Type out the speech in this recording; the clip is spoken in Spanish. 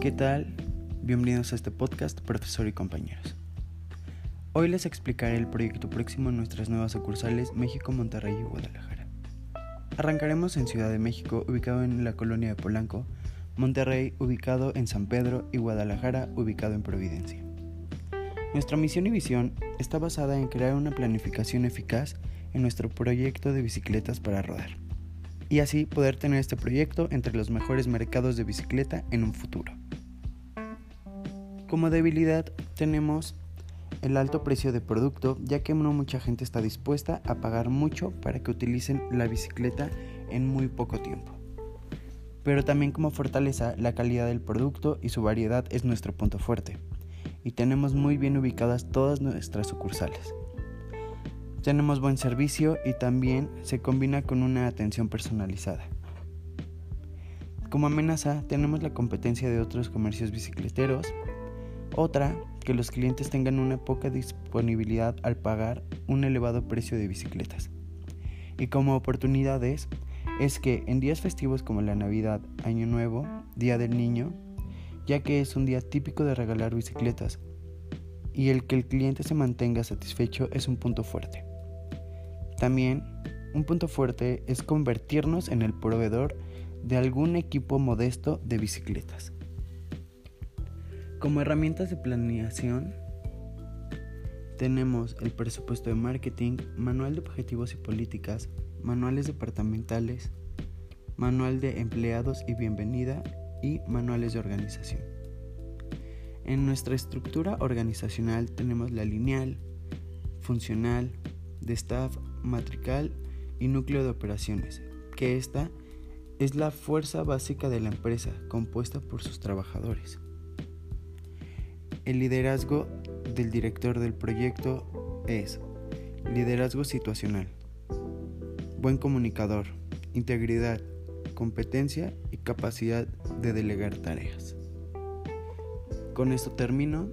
¿Qué tal? Bienvenidos a este podcast, profesor y compañeros. Hoy les explicaré el proyecto próximo en nuestras nuevas sucursales México, Monterrey y Guadalajara. Arrancaremos en Ciudad de México, ubicado en la colonia de Polanco, Monterrey, ubicado en San Pedro, y Guadalajara, ubicado en Providencia. Nuestra misión y visión está basada en crear una planificación eficaz en nuestro proyecto de bicicletas para rodar y así poder tener este proyecto entre los mejores mercados de bicicleta en un futuro. Como debilidad tenemos el alto precio de producto, ya que no mucha gente está dispuesta a pagar mucho para que utilicen la bicicleta en muy poco tiempo. Pero también como fortaleza, la calidad del producto y su variedad es nuestro punto fuerte, y tenemos muy bien ubicadas todas nuestras sucursales. Tenemos buen servicio y también se combina con una atención personalizada. Como amenaza tenemos la competencia de otros comercios bicicleteros. Otra, que los clientes tengan una poca disponibilidad al pagar un elevado precio de bicicletas. Y como oportunidades es que en días festivos como la Navidad, Año Nuevo, Día del Niño, ya que es un día típico de regalar bicicletas, y el que el cliente se mantenga satisfecho es un punto fuerte. También, un punto fuerte es convertirnos en el proveedor de algún equipo modesto de bicicletas. Como herramientas de planeación, tenemos el presupuesto de marketing, manual de objetivos y políticas, manuales departamentales, manual de empleados y bienvenida y manuales de organización. En nuestra estructura organizacional tenemos la lineal, funcional, de staff, matrical y núcleo de operaciones, que esta es la fuerza básica de la empresa compuesta por sus trabajadores. El liderazgo del director del proyecto es liderazgo situacional, buen comunicador, integridad, competencia y capacidad de delegar tareas. Con esto termino